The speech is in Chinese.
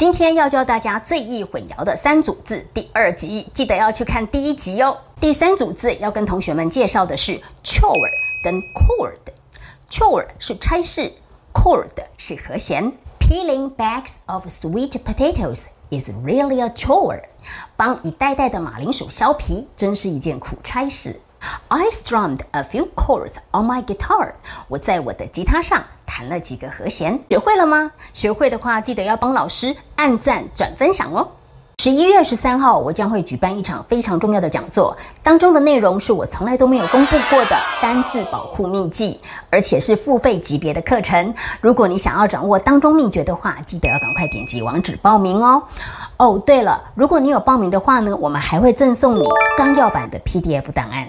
今天要教大家最易混淆的三组字，第二集记得要去看第一集哦。第三组字要跟同学们介绍的是 chore 跟 chord。chore 是差事，chord 是和弦。Peeling bags of sweet potatoes is really a chore。帮一袋袋的马铃薯削皮，真是一件苦差事。I strummed a few chords on my guitar。我在我的吉他上弹了几个和弦，学会了吗？学会的话，记得要帮老师按赞、转分享哦。十一月十三号，我将会举办一场非常重要的讲座，当中的内容是我从来都没有公布过的单字保护秘籍，而且是付费级别的课程。如果你想要掌握当中秘诀的话，记得要赶快点击网址报名哦。哦，对了，如果你有报名的话呢，我们还会赠送你纲要版的 PDF 档案。